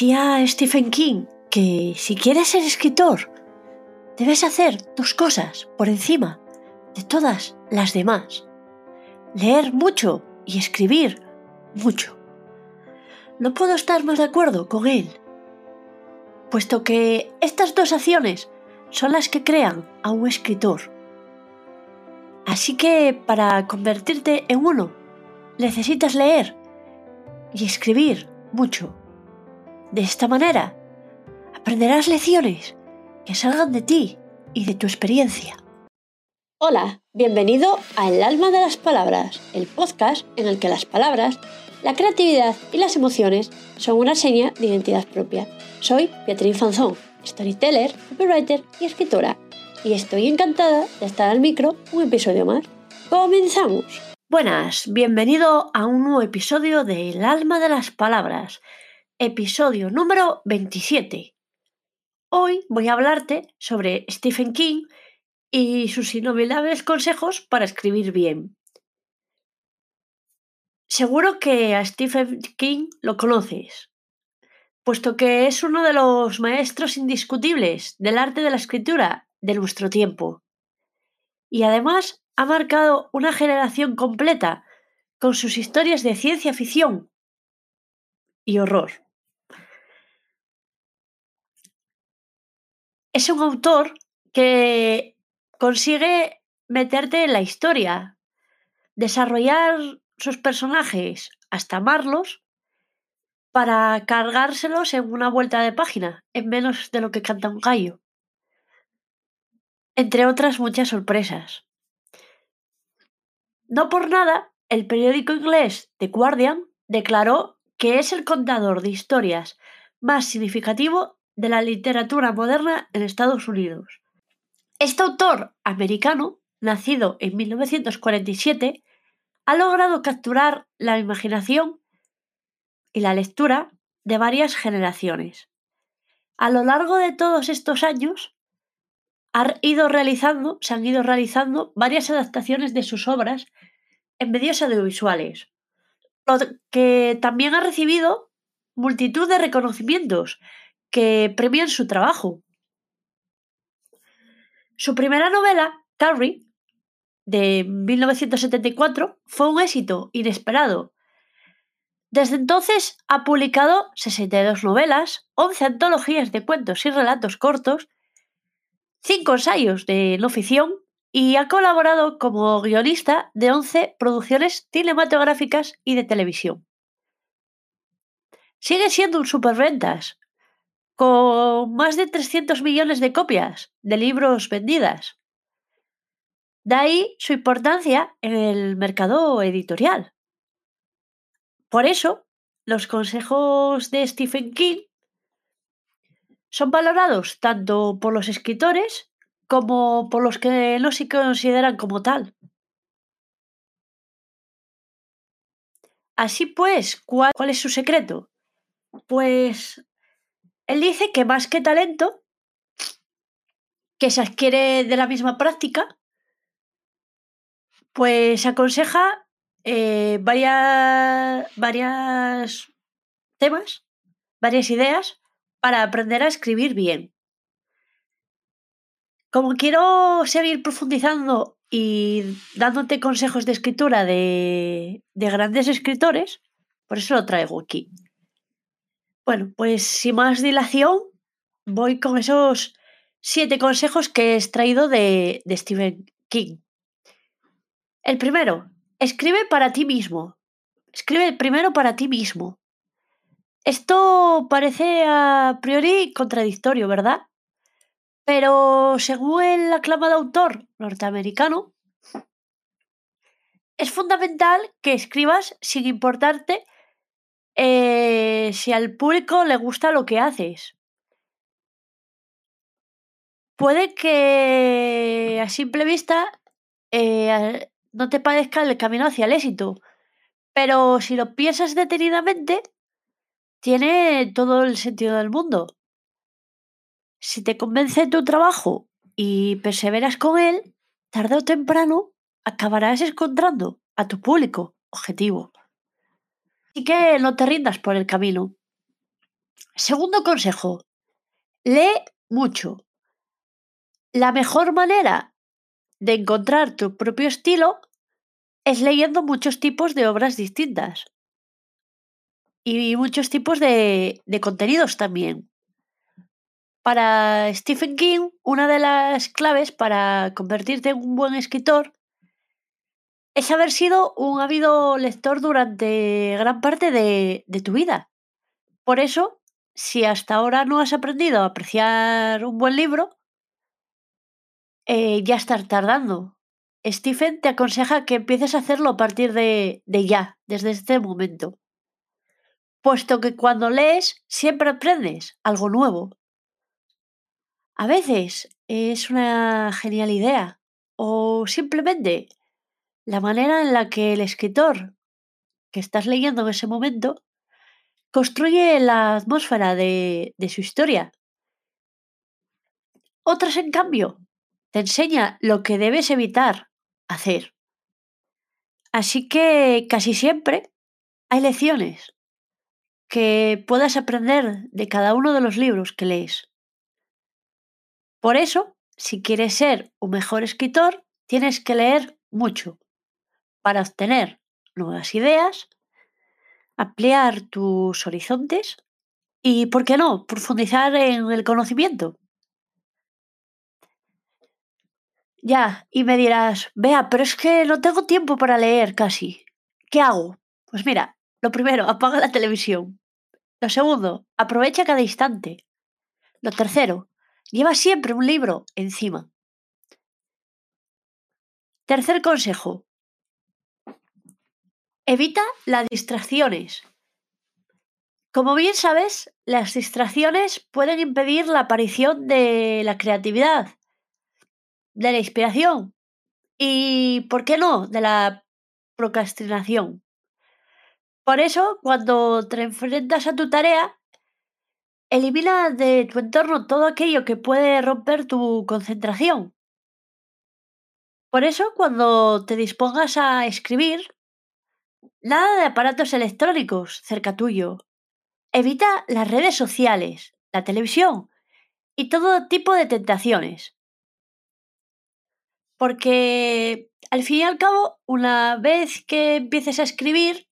Decía Stephen King que si quieres ser escritor, debes hacer dos cosas por encima de todas las demás. Leer mucho y escribir mucho. No puedo estar más de acuerdo con él, puesto que estas dos acciones son las que crean a un escritor. Así que para convertirte en uno, necesitas leer y escribir mucho. De esta manera, aprenderás lecciones que salgan de ti y de tu experiencia. Hola, bienvenido a El alma de las palabras, el podcast en el que las palabras, la creatividad y las emociones son una seña de identidad propia. Soy Beatriz Fanzón, storyteller, copywriter y escritora, y estoy encantada de estar al micro un episodio más. ¡Comenzamos! Buenas, bienvenido a un nuevo episodio de El alma de las palabras, episodio número 27. Hoy voy a hablarte sobre Stephen King y sus inolvidables consejos para escribir bien. Seguro que a Stephen King lo conoces, puesto que es uno de los maestros indiscutibles del arte de la escritura de nuestro tiempo. Y además ha marcado una generación completa con sus historias de ciencia ficción y horror. Es un autor que consigue meterte en la historia, desarrollar sus personajes hasta amarlos para cargárselos en una vuelta de página, en menos de lo que canta un gallo. Entre otras muchas sorpresas. No por nada, el periódico inglés The Guardian declaró que es el contador de historias más significativo de la literatura moderna en Estados Unidos. Este autor americano, nacido en 1947, ha logrado capturar la imaginación y la lectura de varias generaciones. A lo largo de todos estos años, se han ido realizando varias adaptaciones de sus obras en medios audiovisuales, lo que también ha recibido multitud de reconocimientos, que premian su trabajo. Su primera novela, Carrie, de 1974, fue un éxito inesperado. Desde entonces ha publicado 62 novelas, 11 antologías de cuentos y relatos cortos, 5 ensayos de no ficción y ha colaborado como guionista de 11 producciones cinematográficas y de televisión. Sigue siendo un superventas, con más de 300 millones de copias de libros vendidas. De ahí su importancia en el mercado editorial. Por eso, los consejos de Stephen King son valorados tanto por los escritores como por los que no se consideran como tal. Así pues, ¿cuál, es su secreto? Pues él dice que más que talento, que se adquiere de la misma práctica, pues aconseja eh, varias, varias temas, varias ideas para aprender a escribir bien. Como quiero seguir profundizando y dándote consejos de escritura de, de grandes escritores, por eso lo traigo aquí. Bueno, pues sin más dilación, voy con esos siete consejos que he extraído de, de Stephen King. El primero, escribe para ti mismo. Escribe primero para ti mismo. Esto parece a priori contradictorio, ¿verdad? Pero según el aclamado autor norteamericano, es fundamental que escribas sin importarte eh, si al público le gusta lo que haces. Puede que a simple vista eh, no te parezca el camino hacia el éxito, pero si lo piensas detenidamente, tiene todo el sentido del mundo. Si te convence tu trabajo y perseveras con él, tarde o temprano acabarás encontrando a tu público objetivo. Así que no te rindas por el camino. Segundo consejo, lee mucho. La mejor manera de encontrar tu propio estilo es leyendo muchos tipos de obras distintas y muchos tipos de, de contenidos también. Para Stephen King, una de las claves para convertirte en un buen escritor es haber sido un ávido lector durante gran parte de, tu vida. Por eso, si hasta ahora no has aprendido a apreciar un buen libro, eh, ya estás tardando. Stephen te aconseja que empieces a hacerlo a partir de ya, desde este momento. Puesto que cuando lees siempre aprendes algo nuevo. A veces es una genial idea o simplemente la manera en la que el escritor que estás leyendo en ese momento construye la atmósfera de, de su historia. Otras, en cambio, te enseña lo que debes evitar hacer. Así que casi siempre hay lecciones que puedas aprender de cada uno de los libros que lees. Por eso, si quieres ser un mejor escritor, tienes que leer mucho para obtener nuevas ideas, ampliar tus horizontes y, ¿por qué no?, profundizar en el conocimiento. Ya, y me dirás, vea, pero es que no tengo tiempo para leer casi. ¿Qué hago? Pues mira, lo primero, apaga la televisión. Lo segundo, aprovecha cada instante. Lo tercero, lleva siempre un libro encima. Tercer consejo, evita las distracciones. Como bien sabes, las distracciones pueden impedir la aparición de la creatividad de la inspiración y, ¿por qué no?, de la procrastinación. Por eso, cuando te enfrentas a tu tarea, elimina de tu entorno todo aquello que puede romper tu concentración. Por eso, cuando te dispongas a escribir, nada de aparatos electrónicos cerca tuyo. Evita las redes sociales, la televisión y todo tipo de tentaciones. Porque al fin y al cabo, una vez que empieces a escribir,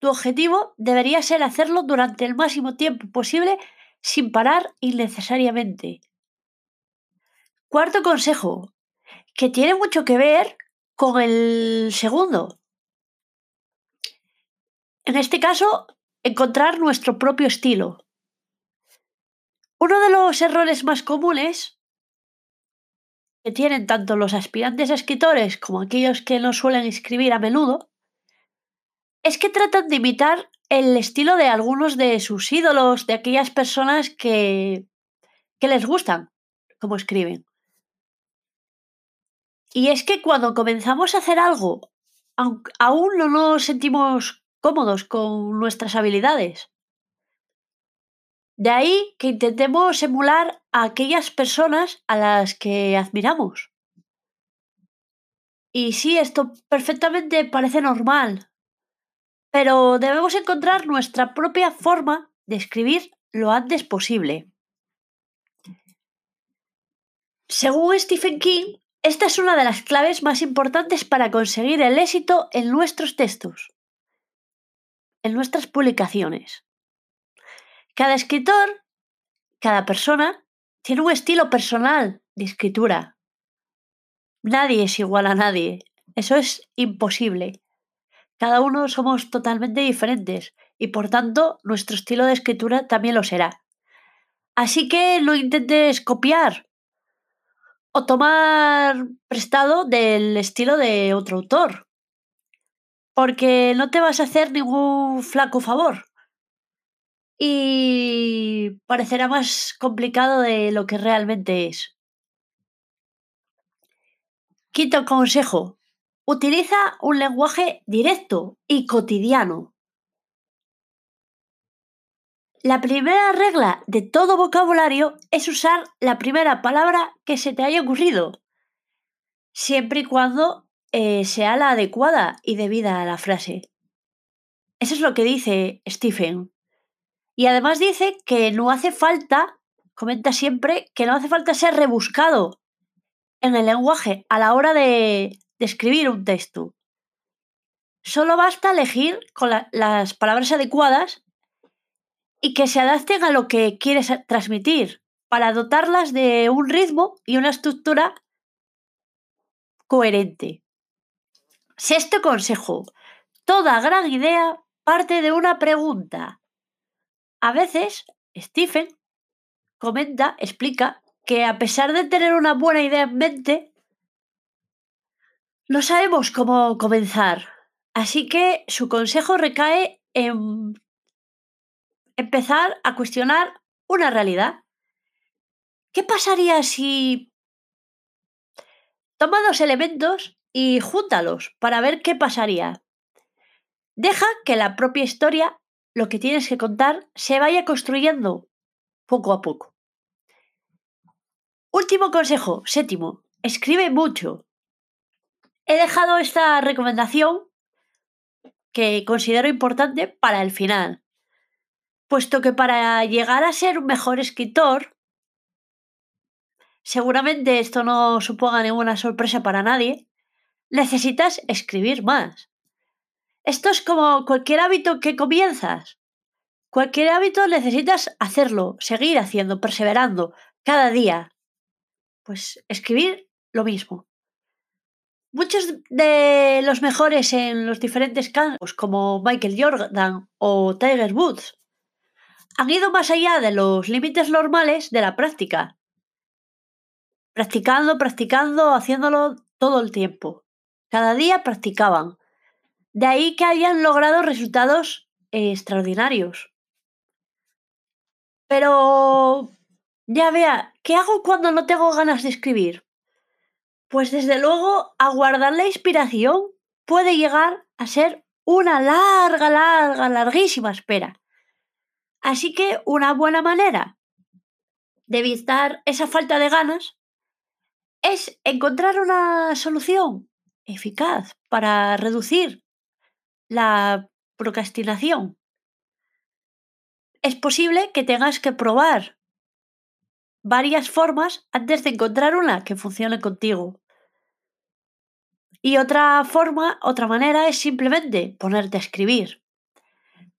tu objetivo debería ser hacerlo durante el máximo tiempo posible sin parar innecesariamente. Cuarto consejo, que tiene mucho que ver con el segundo. En este caso, encontrar nuestro propio estilo. Uno de los errores más comunes que tienen tanto los aspirantes a escritores como aquellos que no suelen escribir a menudo, es que tratan de imitar el estilo de algunos de sus ídolos, de aquellas personas que, que les gustan como escriben. Y es que cuando comenzamos a hacer algo, aún no nos sentimos cómodos con nuestras habilidades. De ahí que intentemos emular a aquellas personas a las que admiramos. Y sí, esto perfectamente parece normal, pero debemos encontrar nuestra propia forma de escribir lo antes posible. Según Stephen King, esta es una de las claves más importantes para conseguir el éxito en nuestros textos, en nuestras publicaciones. Cada escritor, cada persona, tiene un estilo personal de escritura. Nadie es igual a nadie. Eso es imposible. Cada uno somos totalmente diferentes y por tanto nuestro estilo de escritura también lo será. Así que no intentes copiar o tomar prestado del estilo de otro autor, porque no te vas a hacer ningún flaco favor y parecerá más complicado de lo que realmente es. Quinto consejo. Utiliza un lenguaje directo y cotidiano. La primera regla de todo vocabulario es usar la primera palabra que se te haya ocurrido, siempre y cuando eh, sea la adecuada y debida a la frase. Eso es lo que dice Stephen. Y además dice que no hace falta, comenta siempre, que no hace falta ser rebuscado en el lenguaje a la hora de, escribir un texto. Solo basta elegir con las palabras adecuadas y que se adapten a lo que quieres transmitir para dotarlas de un ritmo y una estructura coherente. Sexto consejo. Toda gran idea parte de una pregunta. A veces, Stephen comenta, explica, que a pesar de tener una buena idea en mente, no sabemos cómo comenzar. Así que su consejo recae en empezar a cuestionar una realidad. ¿Qué pasaría si toma dos elementos y júntalos para ver qué pasaría? Deja que la propia historia, lo que tienes que contar, se vaya construyendo poco a poco. Último consejo, séptimo, escribe mucho. He dejado esta recomendación que considero importante para el final, puesto que para llegar a ser un mejor escritor, seguramente esto no suponga ninguna sorpresa para nadie, necesitas escribir más. Esto es como cualquier hábito que comienzas. Cualquier hábito necesitas hacerlo, seguir haciendo, perseverando, cada día. Pues escribir lo mismo. Muchos de los mejores en los diferentes campos, como Michael Jordan o Tiger Woods, han ido más allá de los límites normales de la práctica. Practicando, practicando, haciéndolo todo el tiempo. Cada día practicaban. De ahí que hayan logrado resultados extraordinarios. Pero ya vea, ¿qué hago cuando no tengo ganas de escribir? Pues desde luego, aguardar la inspiración puede llegar a ser una larga, larga, larguísima espera. Así que una buena manera de evitar esa falta de ganas es encontrar una solución eficaz para reducir la procrastinación. Es posible que tengas que probar varias formas antes de encontrar una que funcione contigo. Y otra forma, otra manera es simplemente ponerte a escribir.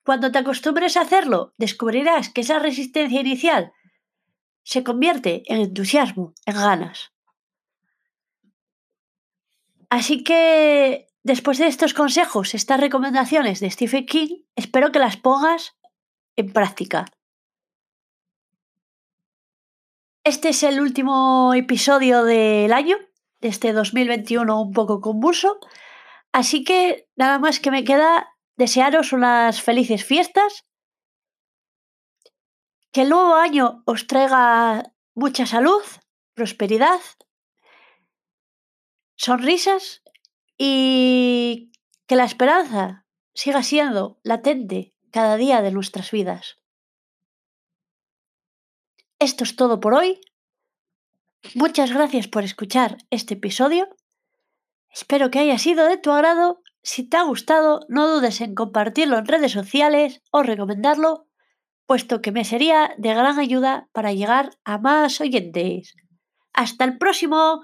Cuando te acostumbres a hacerlo, descubrirás que esa resistencia inicial se convierte en entusiasmo, en ganas. Así que, después de estos consejos, estas recomendaciones de Stephen King, espero que las pongas en práctica. Este es el último episodio del año, de este 2021 un poco convulso, así que nada más que me queda desearos unas felices fiestas, que el nuevo año os traiga mucha salud, prosperidad, sonrisas y que la esperanza siga siendo latente cada día de nuestras vidas. Esto es todo por hoy. Muchas gracias por escuchar este episodio. Espero que haya sido de tu agrado. Si te ha gustado, no dudes en compartirlo en redes sociales o recomendarlo, puesto que me sería de gran ayuda para llegar a más oyentes. Hasta el próximo.